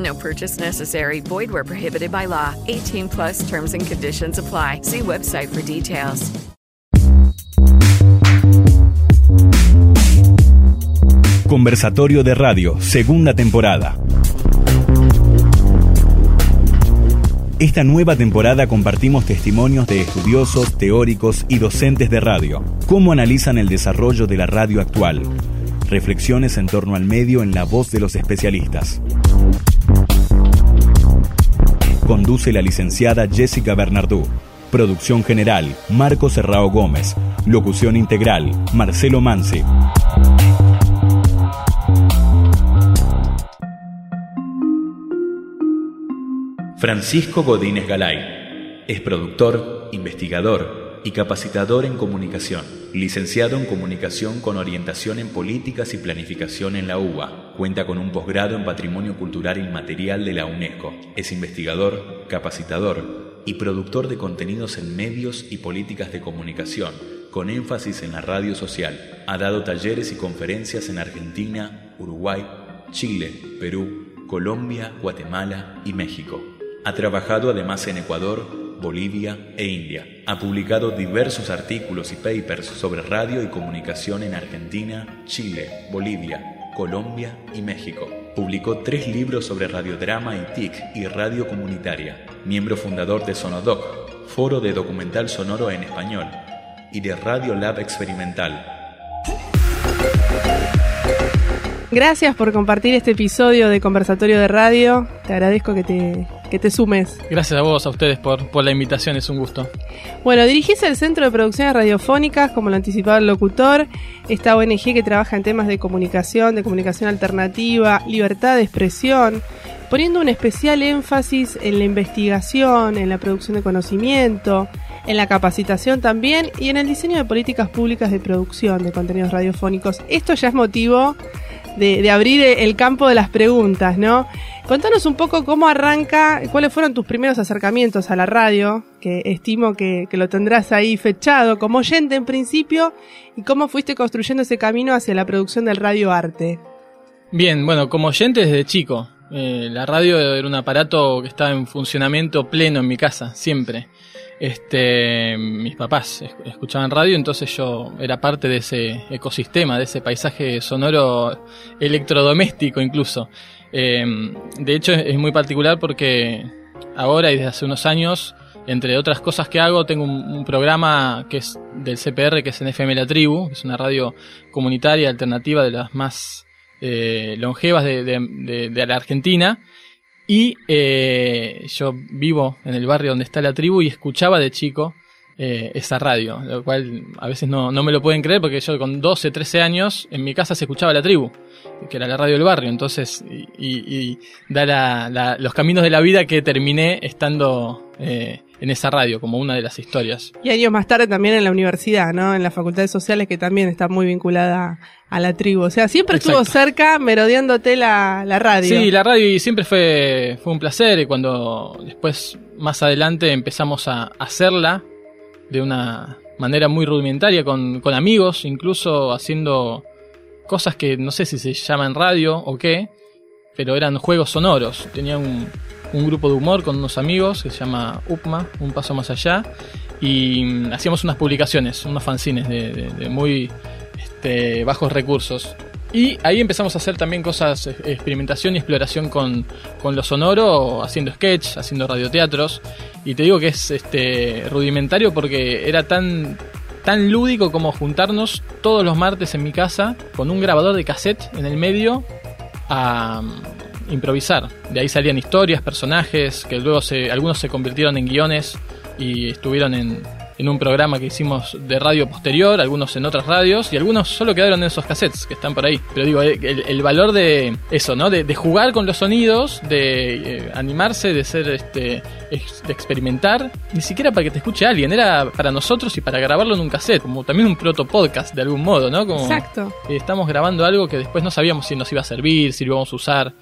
No purchase necessary. Void where prohibited by law. 18 plus terms and conditions apply. See website for details. Conversatorio de Radio, segunda temporada. Esta nueva temporada compartimos testimonios de estudiosos, teóricos y docentes de radio. Cómo analizan el desarrollo de la radio actual. Reflexiones en torno al medio en la voz de los especialistas. Conduce la licenciada Jessica Bernardú. Producción general, Marco Serrao Gómez. Locución integral, Marcelo Mansi. Francisco Godínez Galay. Es productor, investigador y capacitador en comunicación. Licenciado en comunicación con orientación en políticas y planificación en la UBA. Cuenta con un posgrado en patrimonio cultural inmaterial de la UNESCO. Es investigador, capacitador y productor de contenidos en medios y políticas de comunicación, con énfasis en la radio social. Ha dado talleres y conferencias en Argentina, Uruguay, Chile, Perú, Colombia, Guatemala y México. Ha trabajado además en Ecuador, Bolivia e India. Ha publicado diversos artículos y papers sobre radio y comunicación en Argentina, Chile, Bolivia, Colombia y México. Publicó tres libros sobre radiodrama y TIC y radio comunitaria. Miembro fundador de Sonodoc, foro de documental sonoro en español, y de Radio Lab Experimental. Gracias por compartir este episodio de Conversatorio de Radio. Te agradezco que te, que te sumes. Gracias a vos, a ustedes por, por la invitación, es un gusto. Bueno, dirigís el Centro de Producciones Radiofónicas, como lo anticipaba el locutor, esta ONG que trabaja en temas de comunicación, de comunicación alternativa, libertad de expresión, poniendo un especial énfasis en la investigación, en la producción de conocimiento, en la capacitación también y en el diseño de políticas públicas de producción de contenidos radiofónicos. Esto ya es motivo de, de, abrir el campo de las preguntas, ¿no? Contanos un poco cómo arranca, cuáles fueron tus primeros acercamientos a la radio, que estimo que, lo tendrás ahí fechado como oyente en principio, y cómo fuiste construyendo ese camino hacia la producción del radio arte. Bien, bueno, como oyente desde chico. Eh, la radio era un aparato que estaba en funcionamiento pleno en mi casa, siempre. Este, mis papás escuchaban radio, entonces yo era parte de ese ecosistema, de ese paisaje sonoro electrodoméstico incluso. Eh, de hecho es muy particular porque ahora y desde hace unos años, entre otras cosas que hago, tengo un, programa que es del CPR, que es en FM La Tribu, es una radio comunitaria alternativa de las más eh, longevas de, de, de, de la Argentina. Y eh, yo vivo en el barrio donde está la tribu y escuchaba de chico eh, esa radio, lo cual a veces no, no, me lo pueden creer porque yo con 12, 13 años en mi casa se escuchaba la tribu, que era la radio del barrio, entonces, y, y, da la, la, los caminos de la vida que terminé estando eh, en esa radio, como una de las historias. Y años más tarde también en la universidad, ¿no? En las facultades sociales que también está muy vinculada a la tribu. O sea, siempre Exacto. estuvo cerca merodeándote la, la radio. Sí, la radio y siempre fue, fue un placer y cuando después, más adelante, empezamos a hacerla de una manera muy rudimentaria con, con amigos, incluso haciendo cosas que no sé si se llaman radio o qué, pero eran juegos sonoros. Tenía un, un grupo de humor con unos amigos que se llama UPMA, Un Paso Más Allá, y hacíamos unas publicaciones, unos fanzines de, de, de muy este, bajos recursos. Y ahí empezamos a hacer también cosas, experimentación y exploración con, con lo sonoro, haciendo sketch, haciendo radioteatros. Y te digo que es este rudimentario porque era tan, tan lúdico como juntarnos todos los martes en mi casa con un grabador de cassette en el medio a mm, improvisar. De ahí salían historias, personajes, que luego se, algunos se convirtieron en guiones y estuvieron en, en un programa que hicimos de radio posterior, algunos en otras radios y algunos solo quedaron en esos cassettes que están por ahí. Pero digo, eh, el, el valor de eso, ¿no? De, de, jugar con los sonidos, de eh, animarse, de ser este ex, de experimentar, ni siquiera para que te escuche alguien, era para nosotros y para grabarlo en un cassette, como también un proto podcast de algún modo, ¿no? Como Exacto. Eh, estamos grabando algo que después no sabíamos si nos iba a servir, si lo íbamos a usar.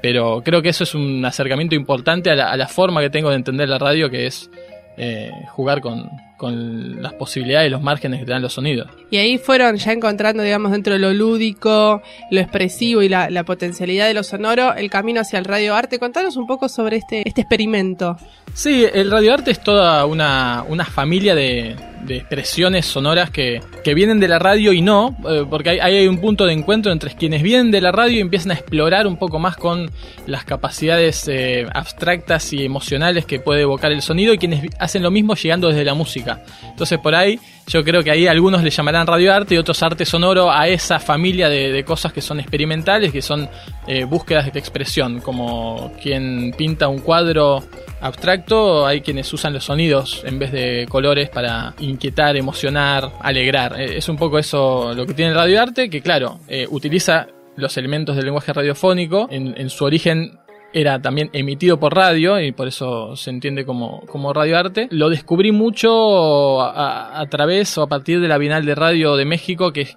Pero creo que eso es un acercamiento importante a la, a la forma que tengo de entender la radio, que es eh, jugar con, con, las posibilidades y los márgenes que te dan los sonidos. Y ahí fueron ya encontrando, digamos, dentro de lo lúdico, lo expresivo y la, la potencialidad de lo sonoro, el camino hacia el radioarte. Contanos un poco sobre este, este experimento. Sí, el radioarte es toda una, una familia de, de expresiones sonoras que, que, vienen de la radio y no, eh, porque hay, hay, un punto de encuentro entre quienes vienen de la radio y empiezan a explorar un poco más con las capacidades eh, abstractas y emocionales que puede evocar el sonido y quienes hacen lo mismo llegando desde la música. Entonces por ahí yo creo que ahí algunos le llamarán radioarte y otros arte sonoro a esa familia de, de cosas que son experimentales, que son eh, búsquedas de expresión, como quien pinta un cuadro abstracto, hay quienes usan los sonidos en vez de colores para inquietar, emocionar, alegrar. Eh, es un poco eso lo que tiene el radioarte, que claro, eh, utiliza los elementos del lenguaje radiofónico. En, en, su origen era también emitido por radio y por eso se entiende como, como radioarte. Lo descubrí mucho a, través o a partir de la Bienal de Radio de México, que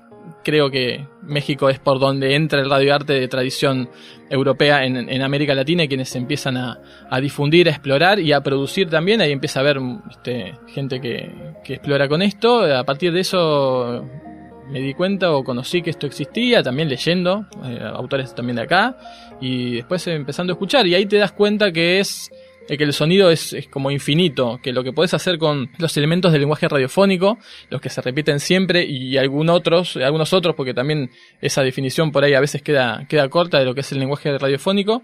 creo que México es por donde entra el radioarte de tradición europea en, en América Latina y quienes empiezan a, a, difundir, a explorar y a producir también. Ahí empieza a haber este, gente que, que explora con esto. A partir de eso me di cuenta o conocí que esto existía, también leyendo, eh, autores también de acá, y después empezando a escuchar, y ahí te das cuenta que es que el sonido es, es, como infinito, que lo que podés hacer con los elementos del lenguaje radiofónico, los que se repiten siempre, y algún otros, algunos otros, porque también esa definición por ahí a veces queda, queda corta de lo que es el lenguaje radiofónico,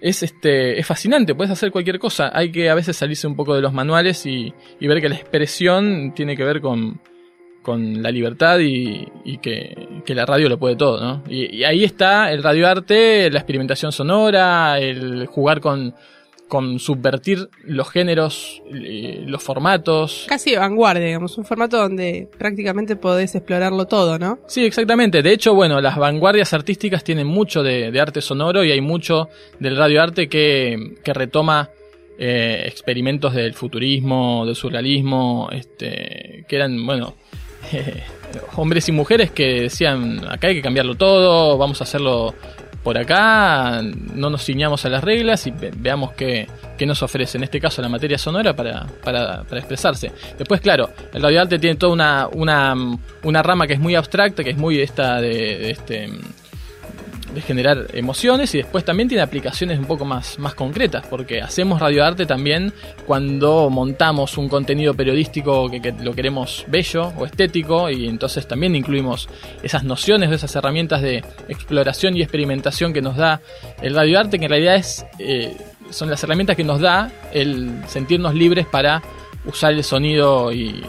es este es fascinante, puedes hacer cualquier cosa. Hay que a veces salirse un poco de los manuales y, y ver que la expresión tiene que ver con, con la libertad y, y que, que, la radio lo puede todo, ¿no? Y, y, ahí está el radioarte, la experimentación sonora, el jugar con, con subvertir los géneros, los formatos. Casi de vanguardia, digamos, un formato donde prácticamente podés explorarlo todo, ¿no? Sí, exactamente. De hecho, bueno, las vanguardias artísticas tienen mucho de, de arte sonoro y hay mucho del radioarte que, que retoma eh, experimentos del futurismo, del surrealismo, este, que eran, bueno, eh, hombres y mujeres que decían, acá hay que cambiarlo todo, vamos a hacerlo por acá, no nos ciñamos a las reglas y veamos qué, qué nos ofrece, en este caso la materia sonora, para, para, expresarse. Después, claro, el radioarte tiene toda una, una, una, rama que es muy abstracta, que es muy esta de este de generar emociones y después también tiene aplicaciones un poco más, más concretas, porque hacemos radioarte también cuando montamos un contenido periodístico que, que, lo queremos bello o estético y entonces también incluimos esas nociones o esas herramientas de exploración y experimentación que nos da el radioarte, que en realidad es, eh, son las herramientas que nos da el sentirnos libres para usar el sonido y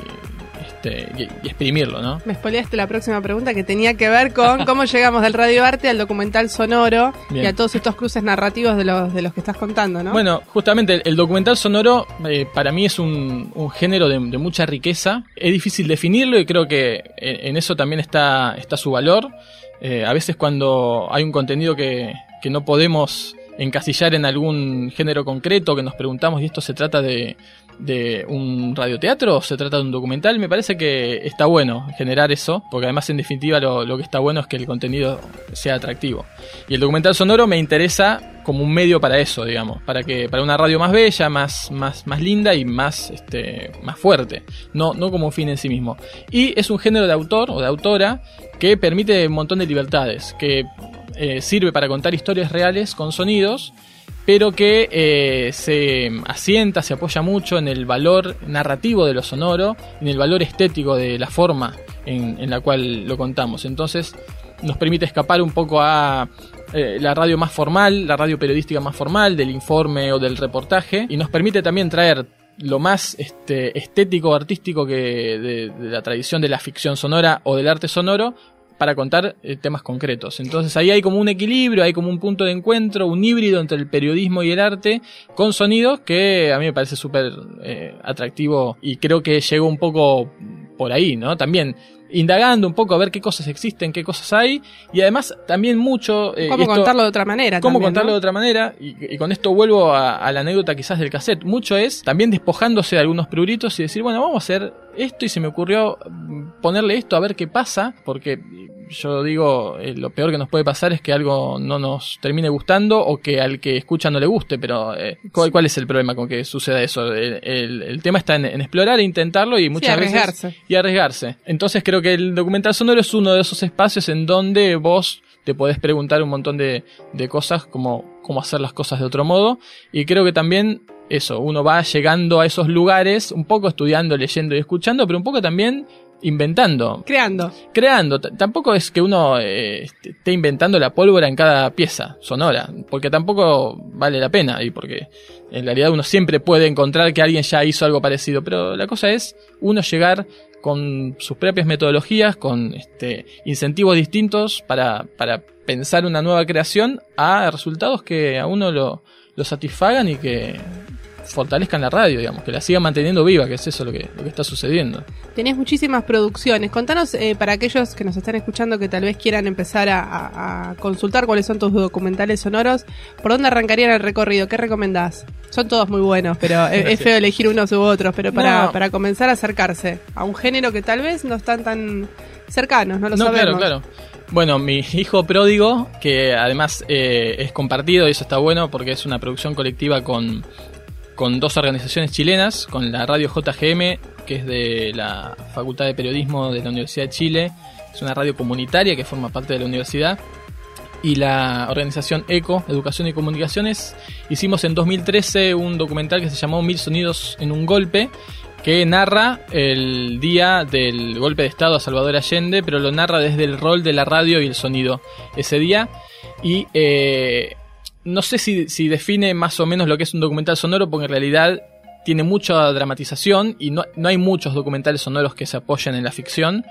este, y, y, exprimirlo, ¿no? Me spoileaste la próxima pregunta que tenía que ver con cómo llegamos del radioarte al documental sonoro Bien. y a todos estos cruces narrativos de los, de los que estás contando, ¿no? Bueno, justamente el, el documental sonoro eh, para mí es un, un género de, de, mucha riqueza. Es difícil definirlo y creo que en, en eso también está, está su valor. Eh, a veces cuando hay un contenido que, que no podemos encasillar en algún género concreto, que nos preguntamos, ¿y esto se trata de, de un radioteatro se trata de un documental? Me parece que está bueno generar eso, porque además en definitiva lo, lo, que está bueno es que el contenido sea atractivo. Y el documental sonoro me interesa como un medio para eso, digamos, para que para una radio más bella, más más más linda y más este más fuerte, no no como un fin en sí mismo. Y es un género de autor o de autora que permite un montón de libertades, que eh, sirve para contar historias reales con sonidos, pero que eh, se asienta, se apoya mucho en el valor narrativo de lo sonoro, en el valor estético de la forma en, la cual lo contamos. Entonces, nos permite escapar un poco a eh, la radio más formal, la radio periodística más formal, del informe o del reportaje, y nos permite también traer lo más este, estético artístico que de la tradición de la ficción sonora o del arte sonoro para contar eh, temas concretos. Entonces ahí hay como un equilibrio, hay como un punto de encuentro, un híbrido entre el periodismo y el arte, con sonidos que a mí me parece súper eh, atractivo y creo que llegó un poco por ahí, ¿no? También indagando un poco a ver qué cosas existen, qué cosas hay, y además también mucho... eh, ¿Cómo contarlo de otra manera? ¿Cómo también, contarlo ¿no? de otra manera? Y, y con esto vuelvo a, a, la anécdota quizás del cassette. Mucho es también despojándose de algunos pruritos y decir, bueno, vamos a hacer esto y se me ocurrió ponerle esto a ver qué pasa, porque yo digo, eh, lo peor que nos puede pasar es que algo no nos termine gustando o que al que escucha no le guste, pero eh, ¿cuál, ¿cuál, es el problema con que suceda eso? El, el, el tema está en, en, explorar e intentarlo y muchas sí, arriesgarse. veces... Y arriesgarse. Entonces creo que el documental sonoro es uno de esos espacios en donde vos te podés preguntar un montón de, de cosas como cómo hacer las cosas de otro modo y creo que también eso, uno va llegando a esos lugares un poco estudiando, leyendo y escuchando, pero un poco también inventando. Creando. Creando. T tampoco es que uno eh, esté inventando la pólvora en cada pieza sonora, porque tampoco vale la pena y porque en realidad uno siempre puede encontrar que alguien ya hizo algo parecido, pero la cosa es uno llegar con sus propias metodologías, con este, incentivos distintos para, para pensar una nueva creación a resultados que a uno lo, lo satisfagan y que fortalezcan la radio, digamos, que la sigan manteniendo viva, que es eso lo que, lo que está sucediendo. Tenés muchísimas producciones. Contanos, eh, para aquellos que nos están escuchando que tal vez quieran empezar a, a, a, consultar cuáles son tus documentales sonoros, ¿por dónde arrancarían el recorrido? ¿Qué recomendás? Son todos muy buenos, pero es, es, feo elegir unos u otros, pero para, no. para comenzar a acercarse a un género que tal vez no están tan cercanos, no lo no, sabemos. Claro, claro. Bueno, mi hijo pródigo, que además eh, es compartido y eso está bueno porque es una producción colectiva con con dos organizaciones chilenas, con la radio JGM, que es de la Facultad de Periodismo de la Universidad de Chile, es una radio comunitaria que forma parte de la universidad, y la organización ECO, Educación y Comunicaciones. Hicimos en 2013 un documental que se llamó Mil Sonidos en un Golpe, que narra el día del golpe de Estado a Salvador Allende, pero lo narra desde el rol de la radio y el sonido ese día. Y eh, no sé si, define más o menos lo que es un documental sonoro, porque en realidad tiene mucha dramatización y no, no, hay muchos documentales sonoros que se apoyen en la ficción.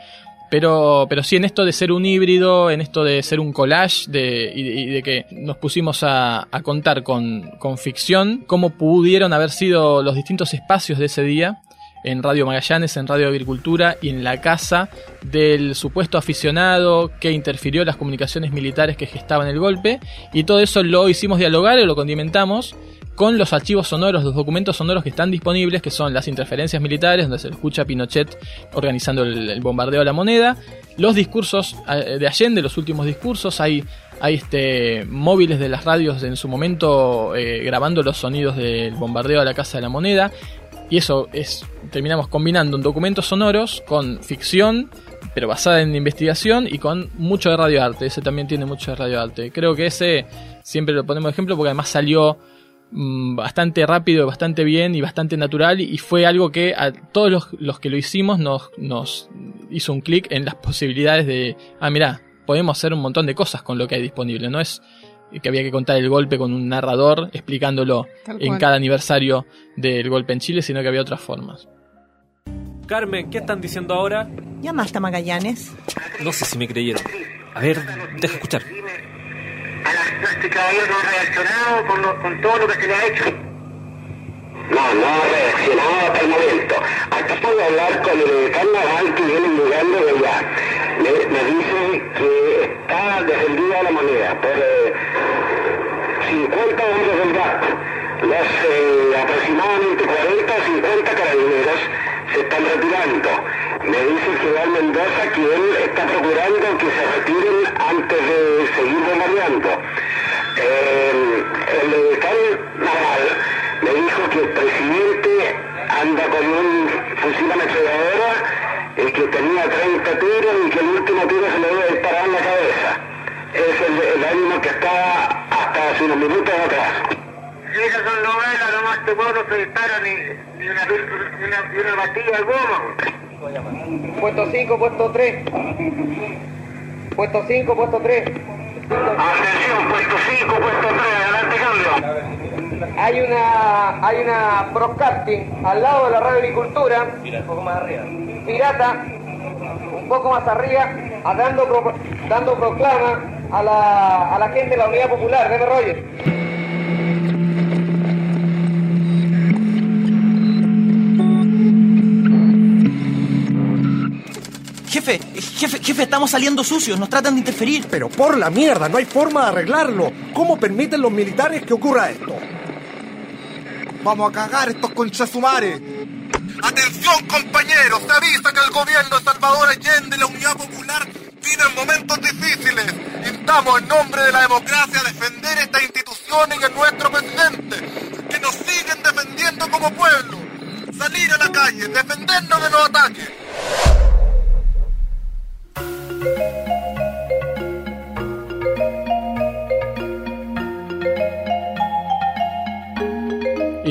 Pero, pero sí en esto de ser un híbrido, en esto de ser un collage de, y, de, y de que nos pusimos a, a contar con, con, ficción, cómo pudieron haber sido los distintos espacios de ese día en Radio Magallanes, en Radio Agricultura y en la casa del supuesto aficionado que interfirió las comunicaciones militares que gestaban el golpe. Y todo eso lo hicimos dialogar y lo condimentamos con los archivos sonoros, los documentos sonoros que están disponibles, que son las interferencias militares, donde se escucha Pinochet organizando el, bombardeo a la moneda, los discursos de Allende, los últimos discursos, hay, hay este, móviles de las radios en su momento eh, grabando los sonidos del bombardeo a la Casa de la Moneda, y eso es, terminamos combinando un documentos sonoros con ficción, pero basada en investigación y con mucho de radioarte. Ese también tiene mucho de radioarte. Creo que ese siempre lo ponemos de ejemplo porque además salió mmm, bastante rápido, bastante bien y bastante natural y fue algo que a todos los, los que lo hicimos nos, nos hizo un clic en las posibilidades de, ah, mira, podemos hacer un montón de cosas con lo que hay disponible. No es que había que contar el golpe con un narrador explicándolo en cada aniversario del golpe en Chile, sino que había otras formas. Carmen, ¿qué están diciendo ahora? ¿Llamaste a Magallanes? No sé si me creyeron. A ver, deja escuchar. A este caballero no ha reaccionado con, lo, con todo lo que se le ha hecho. No, no ha reaccionado hasta el momento. Aquí puedo hablar con el carnaval que viene llegando de allá. Me, me dice que está defendida la moneda por eh, 50 hombres del GAP. Los eh, aproximadamente 40 o 50 carabineros se están retirando. Me dice el general Mendoza que él está procurando que se retiren antes de seguir bombardeando. Eh, el militar naval me dijo que el presidente anda con un fusil ametralladora, el que tenía 30 tiros y que el último tiro se le debe disparar en la cabeza. Es el, el que está hasta hace unos minutos atrás. Esas son novelas, nomás pueblo se dispara ni, ni, una, ni, una, ni una pastilla de goma. Puesto 5, puesto 3. Puesto 5, puesto 3. Atención, puesto 5, puesto 3, adelante cambio. Hay una, hay una broadcasting al lado de la radio agricultura. Un poco más arriba. Pirata, un poco más arriba, a dando, pro- dando proclama a la, a la gente de la Unidad Popular. Deme Roger. Jefe, jefe, jefe, estamos saliendo sucios, nos tratan de interferir. Pero por la mierda, no hay forma de arreglarlo. ¿Cómo permiten los militares que ocurra esto? Vamos a cagar estos conchasumares. Atención compañeros, se avisa que el gobierno de Salvador Allende y la Unidad Popular viven momentos difíciles. Instamos en nombre de la democracia a defender esta institución y a nuestro presidente, que nos siguen defendiendo como pueblo. Salir a la calle, defendernos de los ataques.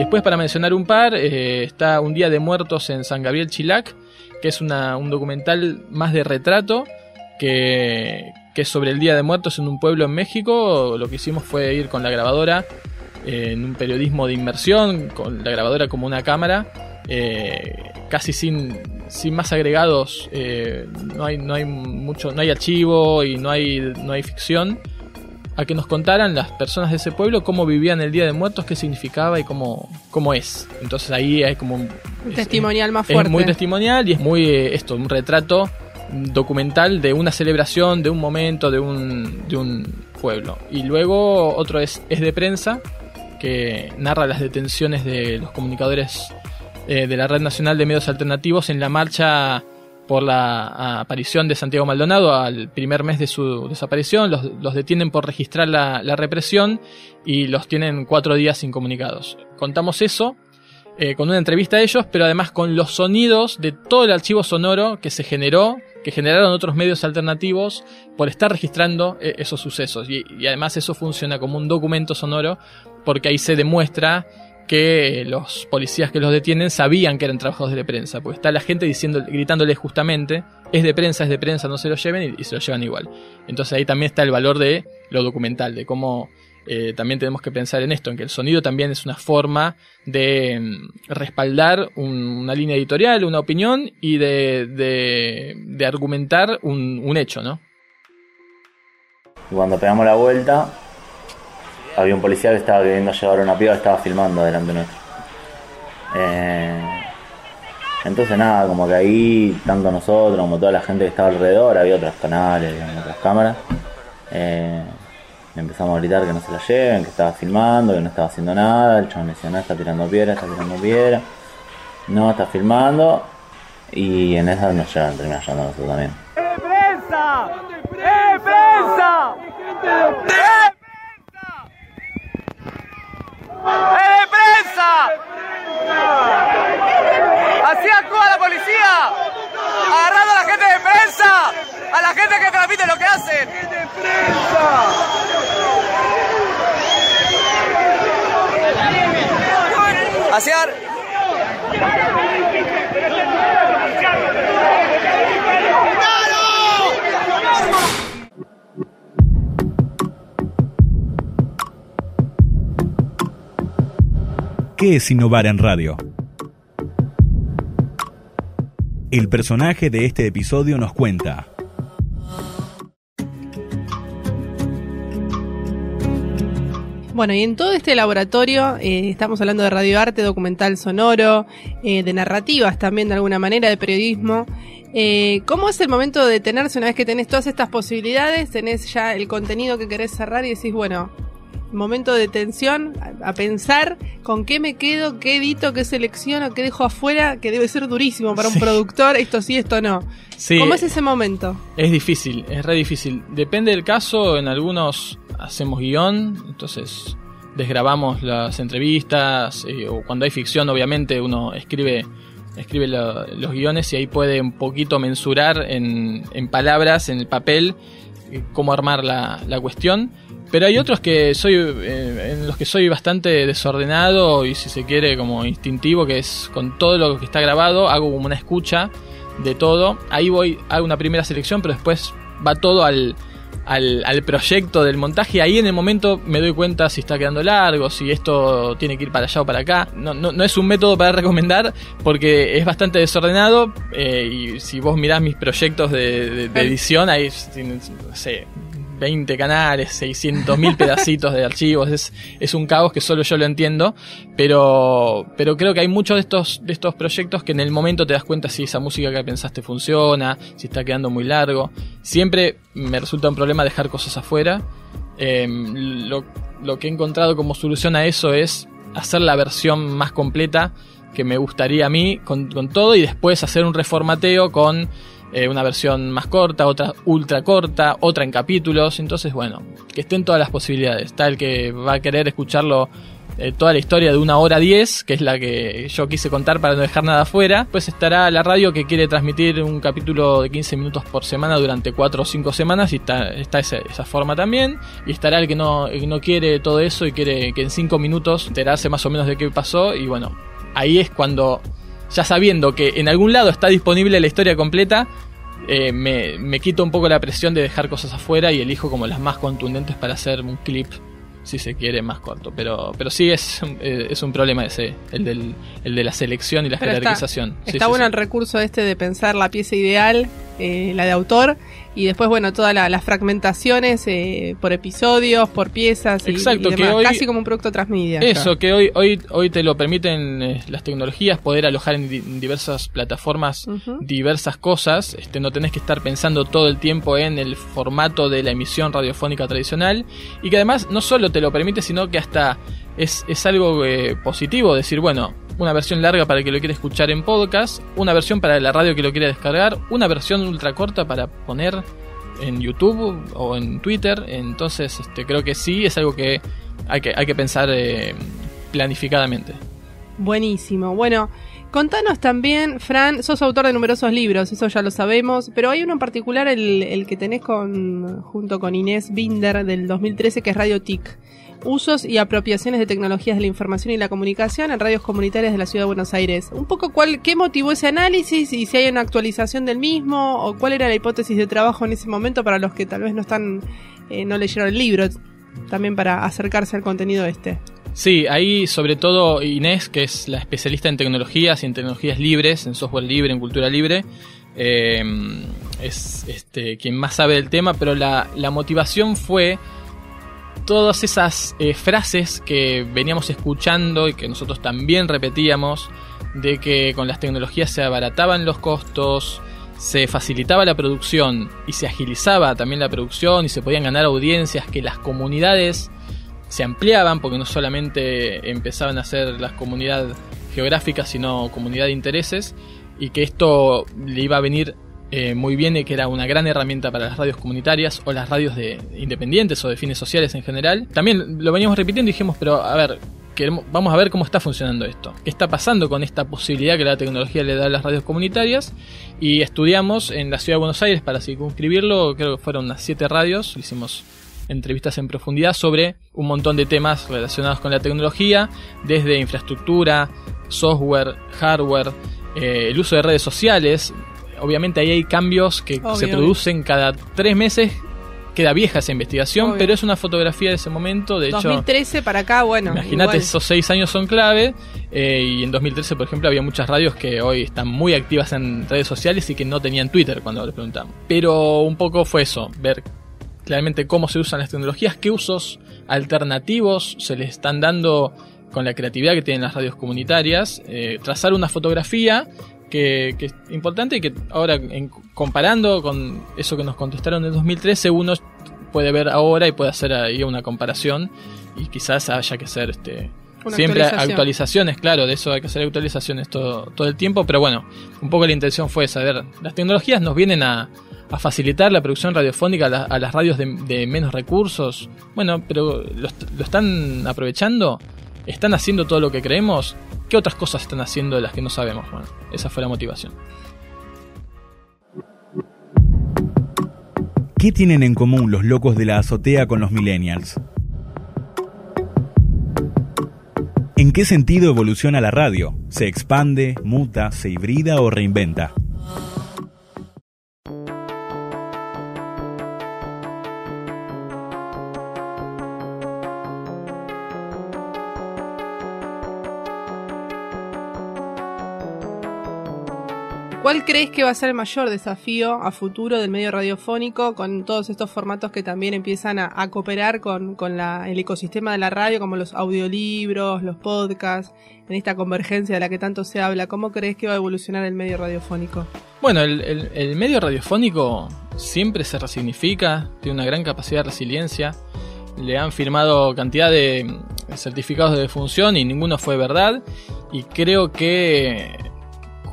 Después, para mencionar un par, eh, está Un Día de Muertos en San Gabriel Chilac, que es una- un documental más de retrato, que, que es sobre el Día de Muertos en un pueblo en México. Lo que hicimos fue ir con la grabadora eh, en un periodismo de inmersión, con la grabadora como una cámara, eh, casi sin, sin más agregados. no, hay, no hay mucho, no hay archivo y no hay, no hay ficción a que nos contaran las personas de ese pueblo cómo vivían el Día de Muertos, qué significaba y cómo, cómo es. Entonces ahí hay como un, Un testimonial más es fuerte. muy testimonial y es muy eh, esto, un retrato documental de una celebración, de un momento, de un, de un pueblo. Y luego otro es, es de prensa, que narra las detenciones de los comunicadores eh, de la Red Nacional de Medios Alternativos en la marcha por la aparición de Santiago Maldonado al primer mes de su desaparición. Los, detienen por registrar la, la represión y los tienen cuatro días incomunicados. Contamos eso eh, con una entrevista a ellos, pero además con los sonidos de todo el archivo sonoro que se generó, que generaron otros medios alternativos por estar registrando eh, esos sucesos. Y, y además eso funciona como un documento sonoro porque ahí se demuestra que los policías que los detienen sabían que eran trabajadores de prensa, porque está la gente diciendo, gritándole justamente, es de prensa, es de prensa, no se lo lleven y, se lo llevan igual. Entonces ahí también está el valor de lo documental, de cómo eh, también tenemos que pensar en esto, en que el sonido también es una forma de mm, respaldar un- una línea editorial, una opinión y de, de, argumentar un, hecho, ¿no? Cuando pegamos la vuelta, había un policía que estaba queriendo llevar una piba que estaba filmando delante nuestro. Eh, entonces nada, como que ahí, tanto nosotros como toda la gente que estaba alrededor, había otros canales, digamos, otras cámaras, eh, empezamos a gritar que no se la lleven, que estaba filmando, que no estaba haciendo nada, el chabón decía, no, está tirando piedra, está tirando piedra, no, está filmando, y en esa nos llevan, a nosotros también. ¡Prensa! ¡Eh, prensa! ¿Qué es innovar en radio? El personaje de este episodio nos cuenta. Bueno, y en todo este laboratorio eh, estamos hablando de radioarte, documental sonoro, eh, de narrativas también de alguna manera, de periodismo. Eh, ¿Cómo es el momento de detenerse una vez que tenés todas estas posibilidades? Tenés ya el contenido que querés cerrar y decís, bueno, momento de tensión, a, a pensar con qué me quedo, qué edito, qué selecciono, qué dejo afuera, que debe ser durísimo para un productor, esto sí, esto no. Sí. ¿Cómo es ese momento? Es difícil, es re difícil. Depende del caso, en algunos hacemos guion, entonces desgrabamos las entrevistas, eh, o cuando hay ficción obviamente uno escribe, escribe lo- los guiones y ahí puede un poquito mensurar en, en palabras, en el papel, cómo armar la, la cuestión. Pero hay otros que soy eh, en los que soy bastante desordenado y si se quiere como instintivo, que es con todo lo que está grabado, hago como una escucha de todo. Ahí voy, hago una primera selección, pero después va todo al, al, al proyecto del montaje. Ahí en el momento me doy cuenta si está quedando largo, si esto tiene que ir para allá o para acá. No, no, no es un método para recomendar porque es bastante desordenado. eh, y si vos mirás mis proyectos de, de- de edición, hay no sé, 20 canales, 600 mil pedacitos de archivos. Es, es un caos que solo yo lo entiendo. Pero, pero creo que hay muchos de estos, de estos proyectos que en el momento te das cuenta si esa música que pensaste funciona, si está quedando muy largo. Siempre me resulta un problema dejar cosas afuera. Eh, lo, lo que he encontrado como solución a eso es hacer la versión más completa que me gustaría a mí con todo y después hacer un reformateo con eh, una versión más corta, otra ultra corta, otra en capítulos. Entonces, bueno, que estén todas las posibilidades. Está el que va a querer escucharlo eh, toda la historia de una hora diez, que es la que yo quise contar para no dejar nada afuera. Pues estará la radio que quiere transmitir un capítulo de 15 minutos por semana durante 4 o 5 semanas y está, esa, forma también. Y estará el que no, no quiere todo eso y quiere que en 5 minutos enterarse más o menos de qué pasó. Y bueno, ahí es cuando, ya sabiendo que en algún lado está disponible la historia completa, eh, me, me quito un poco la presión de dejar cosas afuera y elijo como las más contundentes para hacer un clip si se quiere más corto pero pero sí es eh, es un problema ese el del el de la selección y la Pero está, jerarquización Sí, está sí, bueno sí. el recurso este de pensar la pieza ideal, eh, la de autor, y después, bueno, todas la- las fragmentaciones eh, por episodios, por piezas y, Exacto, y que hoy- casi como un producto transmedia. Eso, que hoy, hoy, hoy te lo permiten eh, las tecnologías, poder alojar en, di- en diversas plataformas diversas cosas. Este, no tenés que estar pensando todo el tiempo en el formato de la emisión radiofónica tradicional. Y que además no solo te lo permite, sino que hasta es, es algo eh, positivo. Decir, bueno, una versión larga para que lo quiera escuchar en podcast, una versión para la radio que lo quiera descargar, una versión ultra corta para poner en YouTube o en Twitter. Entonces, este, creo que sí es algo que hay que, hay que pensar eh, planificadamente. Buenísimo. Bueno, contanos también, Fran, sos autor de numerosos libros, eso ya lo sabemos, pero hay uno en particular, el, el que tenés con, junto con Inés Binder del 2013, que es Radio TIC. Usos y apropiaciones de tecnologías de la información y la comunicación en radios comunitarias de la Ciudad de Buenos Aires. Un poco cuál, qué motivó ese análisis y si hay una actualización del mismo o cuál era la hipótesis de trabajo en ese momento para los que tal vez no están, eh, no leyeron el libro, también para acercarse al contenido este. Sí, ahí sobre todo Inés, que es la especialista en tecnologías y en tecnologías libres, en software libre, en cultura libre, eh, es este, quien más sabe del tema, pero la, la motivación fue todas esas eh, frases que veníamos escuchando y que nosotros también repetíamos, de que con las tecnologías se abarataban los costos, se facilitaba la producción y se agilizaba también la producción y se podían ganar audiencias, que las comunidades se ampliaban porque no solamente empezaban a ser las comunidades geográficas, sino comunidad de intereses, y que esto le iba a venir eh, muy bien y que era una gran herramienta para las radios comunitarias o las radios de independientes o de fines sociales en general. También lo veníamos repitiendo y dijimos, pero a ver, queremos, vamos a ver cómo está funcionando esto. ¿Qué está pasando con esta posibilidad que la tecnología le da a las radios comunitarias? Y estudiamos en la ciudad de Buenos Aires para circunscribirlo, creo que fueron unas siete radios, hicimos entrevistas en profundidad sobre un montón de temas relacionados con la tecnología, desde infraestructura, software, hardware, eh, el uso de redes sociales. Obviamente ahí hay cambios que Obvio, se producen cada tres meses. Queda vieja esa investigación, Obvio. pero es una fotografía de ese momento. De hecho, 2013 para acá, bueno. Imagínate, esos seis años son clave. eh, y en 2013, por ejemplo, había muchas radios que hoy están muy activas en redes sociales y que no tenían Twitter cuando le preguntamos. Pero un poco fue eso, ver claramente cómo se usan las tecnologías, qué usos alternativos se les están dando con la creatividad que tienen las radios comunitarias, eh, trazar una fotografía que, que es importante y que ahora en- comparando con eso que nos contestaron en 2013 uno puede ver ahora y puede hacer ahí una comparación y quizás haya que hacer este Una siempre actualización. actualizaciones, claro, de eso hay que hacer actualizaciones todo, todo el tiempo, pero bueno, un poco la intención fue ver, las tecnologías nos vienen a, a facilitar la producción radiofónica a, la- a las radios de, de menos recursos, bueno, pero ¿lo, est- lo están aprovechando? ¿Están haciendo todo lo que creemos? ¿Qué otras cosas están haciendo de las que no sabemos? Bueno, esa fue la motivación. ¿Qué tienen en común los locos de la azotea con los millennials? ¿En qué sentido evoluciona la radio? ¿Se expande, muta, se hibrida o reinventa? ¿Cuál crees que va a ser el mayor desafío a futuro del medio radiofónico con todos estos formatos que también empiezan a, cooperar con, con el ecosistema de la radio, como los audiolibros, los podcasts, en esta convergencia de la que tanto se habla? ¿Cómo crees que va a evolucionar el medio radiofónico? Bueno, el, el- medio radiofónico siempre se resignifica, tiene una gran capacidad de resiliencia. Le han firmado cantidad de certificados de defunción y ninguno fue verdad. Y creo que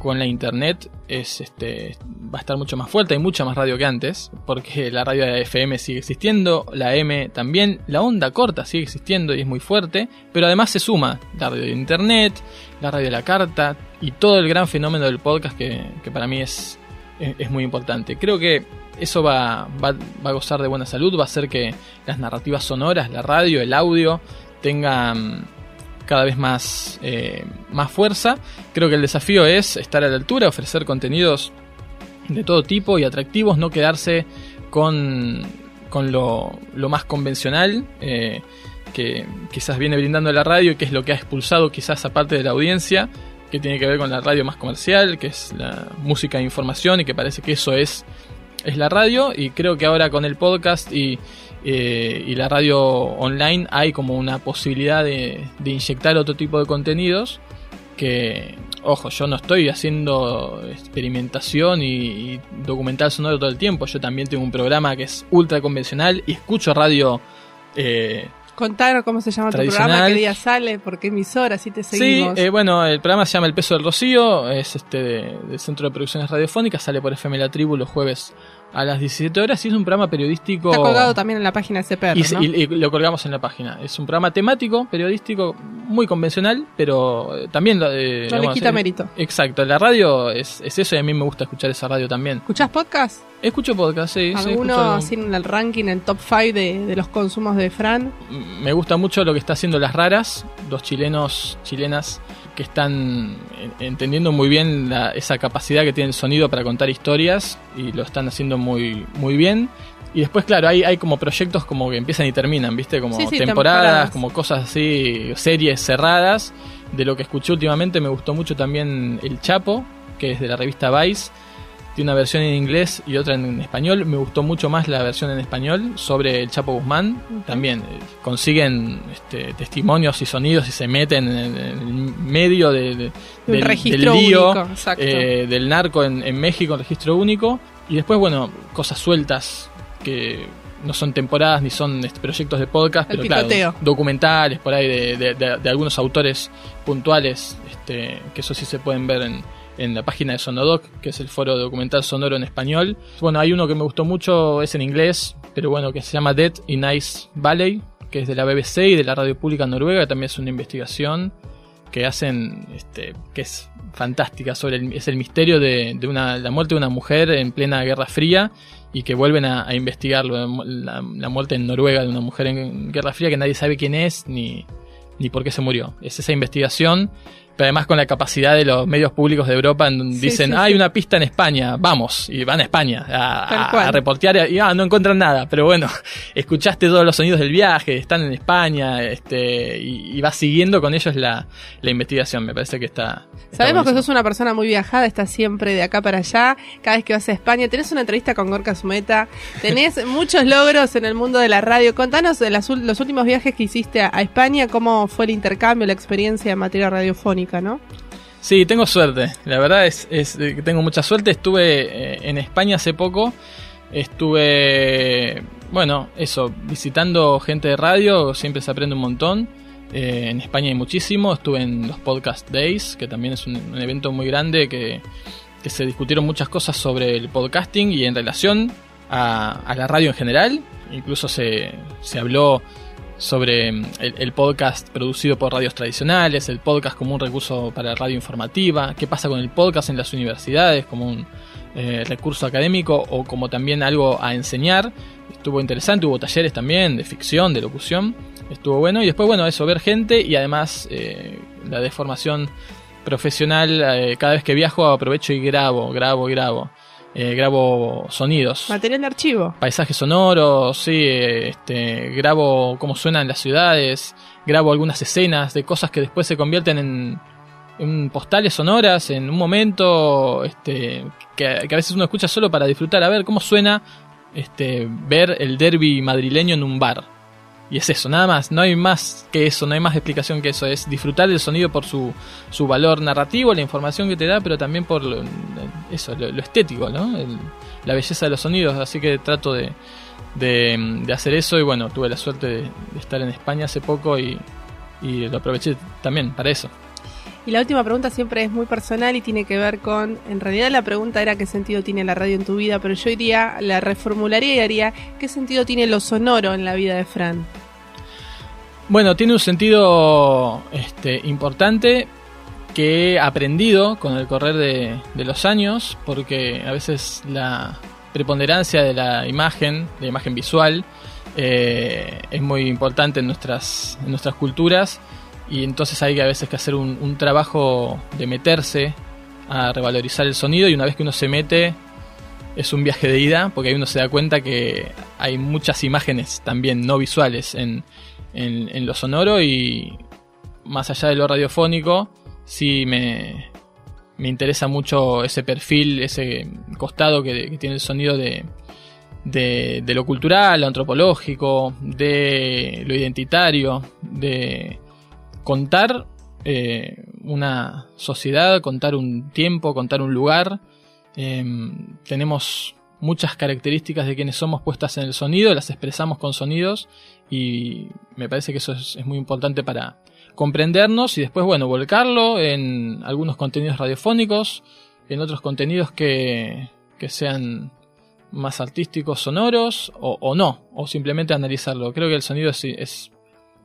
con la internet es este va a estar mucho más fuerte, hay mucha más radio que antes, porque la radio de FM sigue existiendo, la M también, la onda corta sigue existiendo y es muy fuerte, pero además se suma la radio de internet, la radio de la carta y todo el gran fenómeno del podcast que, que para mí es, es, es muy importante. Creo que eso va, va, va a gozar de buena salud, va a hacer que las narrativas sonoras, la radio, el audio, tengan cada vez más, eh, más fuerza. Creo que el desafío es estar a la altura, ofrecer contenidos de todo tipo y atractivos, no quedarse con, con lo, lo más convencional eh, que quizás viene brindando la radio y que es lo que ha expulsado quizás a parte de la audiencia, que tiene que ver con la radio más comercial, que es la música de información y que parece que eso es, es la radio y creo que ahora con el podcast y, eh, y la radio online hay como una posibilidad de, de inyectar otro tipo de contenidos que, ojo, yo no estoy haciendo experimentación y, y documental sonoro todo el tiempo, yo también tengo un programa que es ultra convencional y escucho radio... Eh, cómo se llama tu programa, qué día sale, por qué emisora, así te Sí, seguimos. eh, bueno, el programa se llama El Peso del Rocío, es este de- del Centro de Producciones Radiofónicas, sale por FM La Tribu los jueves a las 17 horas y es un programa periodístico... Está colgado también en la página de CPR, y, ¿no? y- y lo colgamos en la página. Es un programa temático, periodístico, muy convencional, pero eh, también... eh, No le quita eh, mérito. Exacto, la radio es, es eso y a mí me gusta escuchar esa radio también. ¿Escuchás podcast? Escucho podcast, sí. sí, ¿Alguno así en el ranking, el top 5 de, de los consumos de Fran? me gusta mucho lo que está haciendo Las Raras, dos chilenos, chilenas que están en- entendiendo muy bien la- esa capacidad que tiene el sonido para contar historias y lo están haciendo muy, muy bien. Y después, claro, hay, hay como proyectos como que empiezan y terminan, ¿viste? Como Sí, sí, temporadas, temporadas. como cosas así, series cerradas. De lo que escuché últimamente me gustó mucho también El Chapo, que es de la revista Vice. Tiene una versión en inglés y otra en español. Me gustó mucho más la versión en español sobre el Chapo Guzmán. También eh, consiguen este, testimonios y sonidos y se meten en el medio de, de- del, registro del lío único, exacto. eh, del narco en, en México, en registro único. Y después, bueno, cosas sueltas que no son temporadas ni son este, proyectos de podcast, El pero claro, documentales por ahí de, de- de- de algunos autores puntuales, este, que eso sí se pueden ver en, en la página de Sonodoc, que es el foro documental sonoro en español. Bueno, hay uno que me gustó mucho, es en inglés, pero bueno, que se llama Dead in Ice Valley, que es de la BBC y de la Radio Pública Noruega, también es una investigación que hacen, este, que es fantástica, sobre el, es el misterio de, de una, la muerte de una mujer en plena Guerra Fría y que vuelven a, a investigarlo, la, la muerte en Noruega de una mujer en Guerra Fría que nadie sabe quién es ni, ni por qué se murió. Es esa investigación, pero además con la capacidad de los medios públicos de Europa, en Sí, dicen, sí, "Ah, hay una pista en España, vamos, y van a España a, reportear y ah, no encuentran nada, pero bueno, escuchaste todos los sonidos del viaje, están en España, este, y, y vas siguiendo con ellos la, la investigación, me parece que está... está Sabemos que sos una persona muy viajada, estás siempre de acá para allá, cada vez que vas a España. Tenés una entrevista con Gorka Sumeta, tenés muchos logros en el mundo de la radio. Contanos de las los últimos viajes que hiciste a, a España, cómo fue el intercambio, la experiencia en materia radiofónica, ¿no? Sí, tengo suerte. La verdad es, eh, que tengo mucha suerte. Estuve eh, en España hace poco. Estuve, bueno, eso, visitando gente de radio. Siempre se aprende un montón. Eh, en España hay muchísimo. Estuve en los Podcast Days, que también es un, un evento muy grande que, que se discutieron muchas cosas sobre el podcasting y en relación a, a la radio en general. Incluso se, se habló sobre mm, el, podcast producido por radios tradicionales, el podcast como un recurso para radio informativa, qué pasa con el podcast en las universidades como un eh, recurso académico o como también algo a enseñar. Estuvo interesante, hubo talleres también de ficción, de locución, estuvo bueno. Y después, bueno, eso, ver gente y además eh, la deformación profesional, eh, cada vez que viajo aprovecho y grabo, grabo, grabo. Eh, grabo sonidos Material de archivo. paisajes sonoros, sí, este, grabo cómo suenan las ciudades, grabo algunas escenas de cosas que después se convierten en, en postales sonoras, en un momento este, que, que a veces uno escucha solo para disfrutar, a ver cómo suena este, ver el derby madrileño en un bar. Y es eso, nada más, no hay más que eso, no hay más explicación que eso, es disfrutar del sonido por su, su valor narrativo, la información que te da, pero también por lo, eso, lo, estético, ¿no? El- la belleza de los sonidos, así que trato de, de, de hacer eso y bueno, tuve la suerte de, de estar en España hace poco y, y lo aproveché también para eso. Y la última pregunta siempre es muy personal y tiene que ver con, en realidad la pregunta era qué sentido tiene la radio en tu vida, pero yo iría, la reformularía y haría, ¿qué sentido tiene lo sonoro en la vida de Fran? Bueno, tiene un sentido este, importante que he aprendido con el correr de, los años, porque a veces la preponderancia de la imagen, de la imagen visual, eh, es muy importante en nuestras, en nuestras culturas y entonces hay que a veces que hacer un, un trabajo de meterse a revalorizar el sonido y una vez que uno se mete es un viaje de ida porque ahí uno se da cuenta que hay muchas imágenes también no visuales en, en, lo sonoro y más allá de lo radiofónico sí me, me interesa mucho ese perfil, ese costado que, que tiene el sonido de, de, de lo cultural, lo antropológico, de lo identitario, de contar eh, una sociedad, contar un tiempo, contar un lugar. Eh, tenemos muchas características de quienes somos puestas en el sonido, las expresamos con sonidos y me parece que eso es, muy importante para comprendernos y después, bueno, volcarlo en algunos contenidos radiofónicos, en otros contenidos que, que sean más artísticos, sonoros o, o no, o simplemente analizarlo. Creo que el sonido es, es,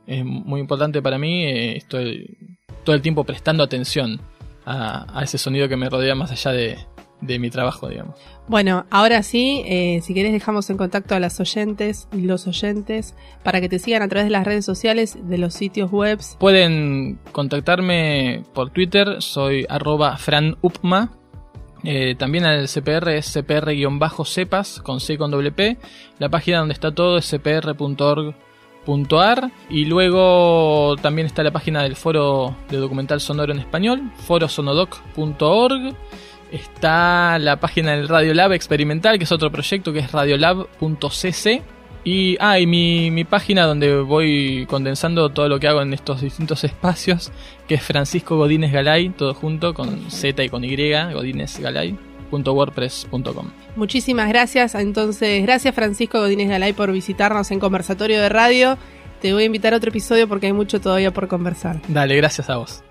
es muy importante para mí, eh, estoy todo el tiempo prestando atención a, a ese sonido que me rodea más allá de, de mi trabajo, digamos. Bueno, ahora sí, eh, si querés dejamos en contacto a las oyentes y los oyentes para que te sigan a través de las redes sociales, de los sitios webs. Pueden contactarme por Twitter, soy arroba franupma. Eh, también al CPR es cpr-cepas con C con doble P. La página donde está todo es y luego también está la página del foro de documental sonoro en español, forosonodoc.org. Está la página del Radiolab Experimental, que es otro proyecto que es radiolab.cc. Y, ah, y mi, mi página donde voy condensando todo lo que hago en estos distintos espacios, que es Francisco Godínez Galay, todo junto con Z y con Y, Godínez Galay. wordpress.com. Muchísimas gracias. Entonces, gracias Francisco Godínez Galay por visitarnos en Conversatorio de Radio. Te voy a invitar a otro episodio porque hay mucho todavía por conversar. Dale, gracias a vos.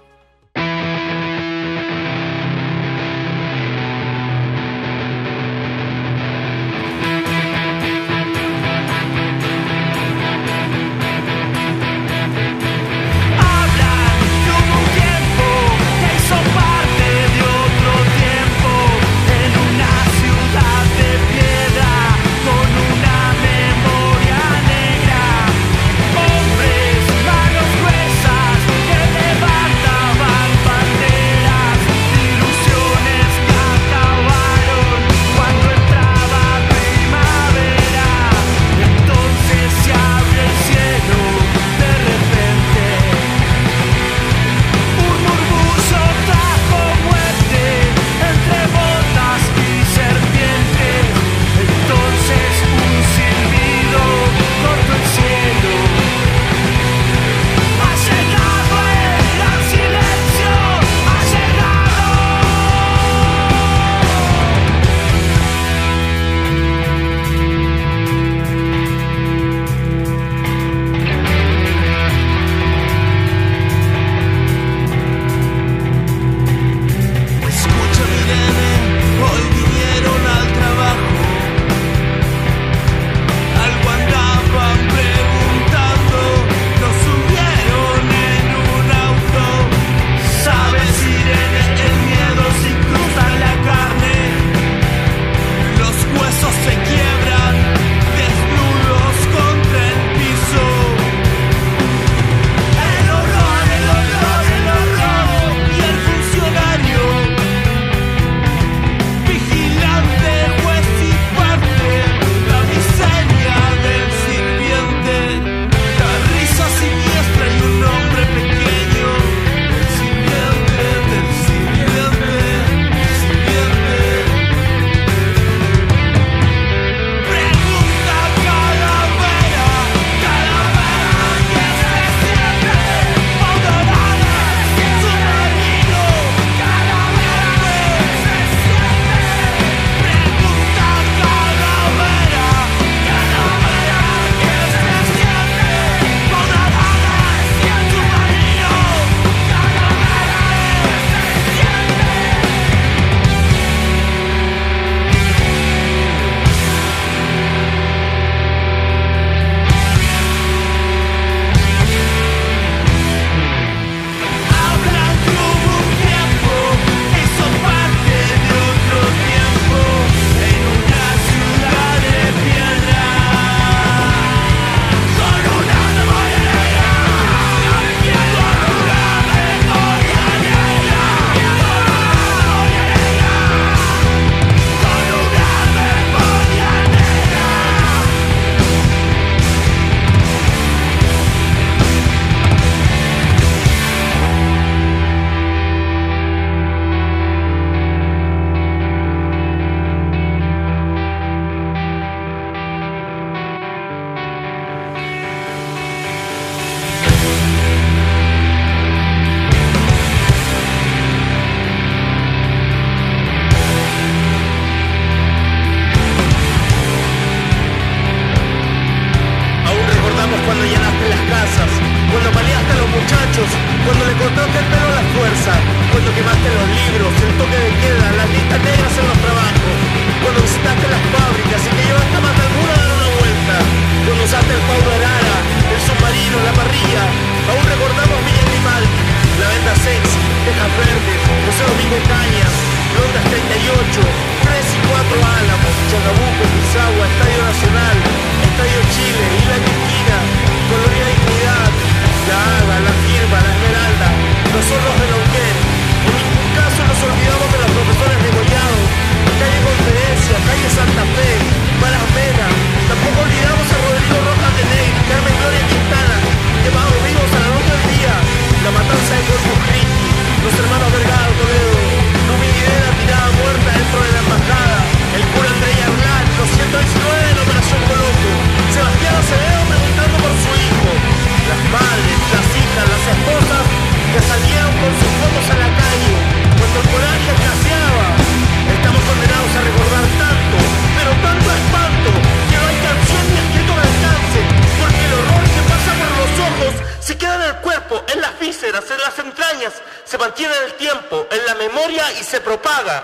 se mantiene en el tiempo, en la memoria y se propaga.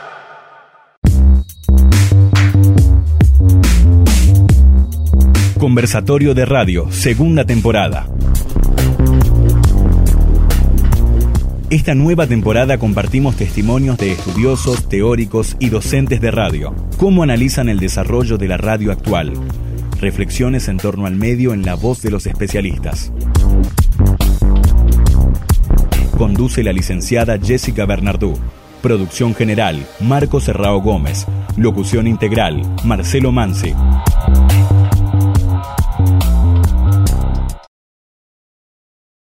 Conversatorio de Radio, segunda temporada. Esta nueva temporada compartimos testimonios de estudiosos, teóricos y docentes de radio, cómo analizan el desarrollo de la radio actual, reflexiones en torno al medio en la voz de los especialistas. Conduce la licenciada Jessica Bernardú. Producción general, Marco Serrao Gómez. Locución integral, Marcelo Mansi.